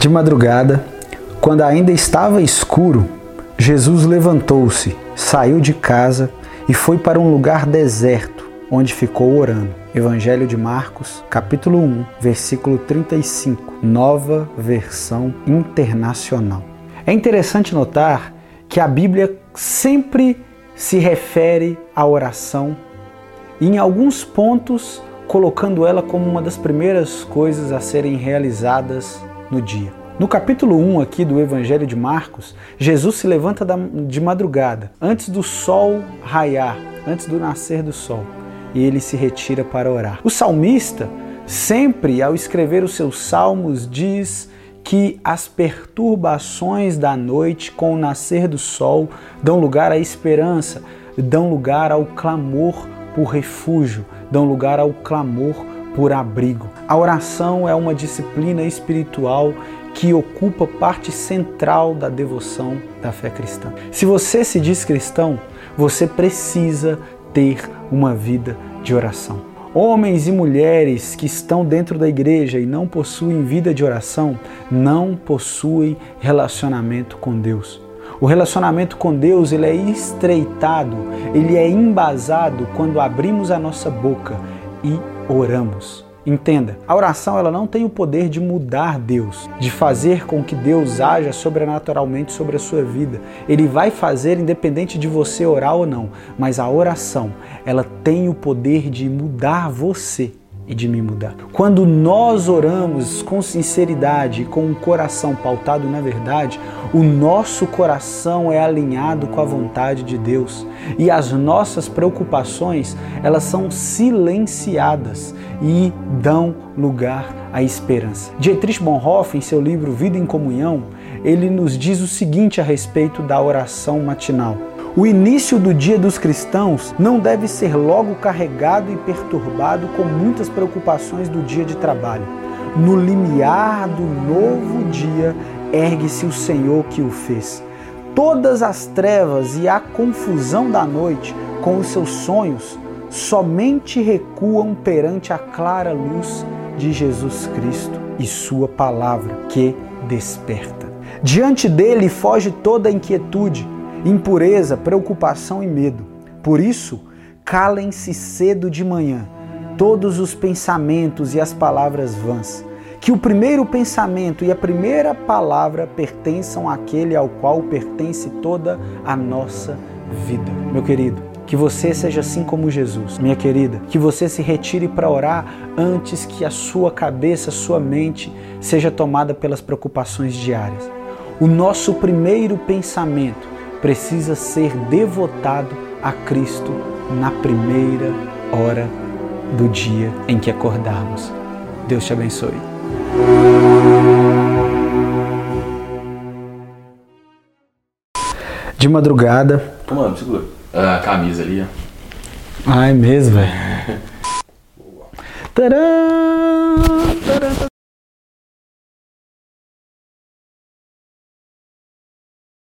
De madrugada, quando ainda estava escuro, Jesus levantou-se, saiu de casa e foi para um lugar deserto, onde ficou orando. Evangelho de Marcos, capítulo 1, versículo 35, nova versão internacional. É interessante notar que a Bíblia sempre se refere à oração e, em alguns pontos, colocando ela como uma das primeiras coisas a serem realizadas no dia. No capítulo 1 aqui do Evangelho de Marcos, Jesus se levanta de madrugada, antes do sol raiar, antes do nascer do sol, e ele se retira para orar. O salmista, sempre ao escrever os seus salmos, diz que as perturbações da noite com o nascer do sol dão lugar à esperança, dão lugar ao clamor por refúgio, dão lugar ao clamor por abrigo. A oração é uma disciplina espiritual que ocupa parte central da devoção da fé cristã. Se você se diz cristão, você precisa ter uma vida de oração. Homens e mulheres que estão dentro da igreja e não possuem vida de oração, não possuem relacionamento com Deus. O relacionamento com Deus ele é estreitado, ele é embasado quando abrimos a nossa boca e oramos. Entenda, a oração ela não tem o poder de mudar Deus, de fazer com que Deus haja sobrenaturalmente sobre a sua vida. Ele vai fazer independente de você orar ou não, mas a oração, ela tem o poder de mudar você e de me mudar. Quando nós oramos com sinceridade e com um coração pautado na verdade, o nosso coração é alinhado com a vontade de Deus e as nossas preocupações, elas são silenciadas e dão lugar à esperança. Dietrich Bonhoeffer, em seu livro Vida em Comunhão, ele nos diz o seguinte a respeito da oração matinal. O início do dia dos cristãos não deve ser logo carregado e perturbado com muitas preocupações do dia de trabalho. No limiar do novo dia, ergue-se o Senhor que o fez. Todas as trevas e a confusão da noite, com os seus sonhos, somente recuam perante a clara luz de Jesus Cristo e Sua palavra que desperta. Diante dele foge toda inquietude impureza, preocupação e medo. Por isso, calem-se cedo de manhã todos os pensamentos e as palavras vãs. Que o primeiro pensamento e a primeira palavra pertençam àquele ao qual pertence toda a nossa vida. Meu querido, que você seja assim como Jesus. Minha querida, que você se retire para orar antes que a sua cabeça, sua mente seja tomada pelas preocupações diárias. O nosso primeiro pensamento precisa ser devotado a Cristo na primeira hora do dia em que acordarmos. Deus te abençoe. De madrugada. Toma, segura. A camisa ali, ó. Ai, mesmo, velho. Tadã!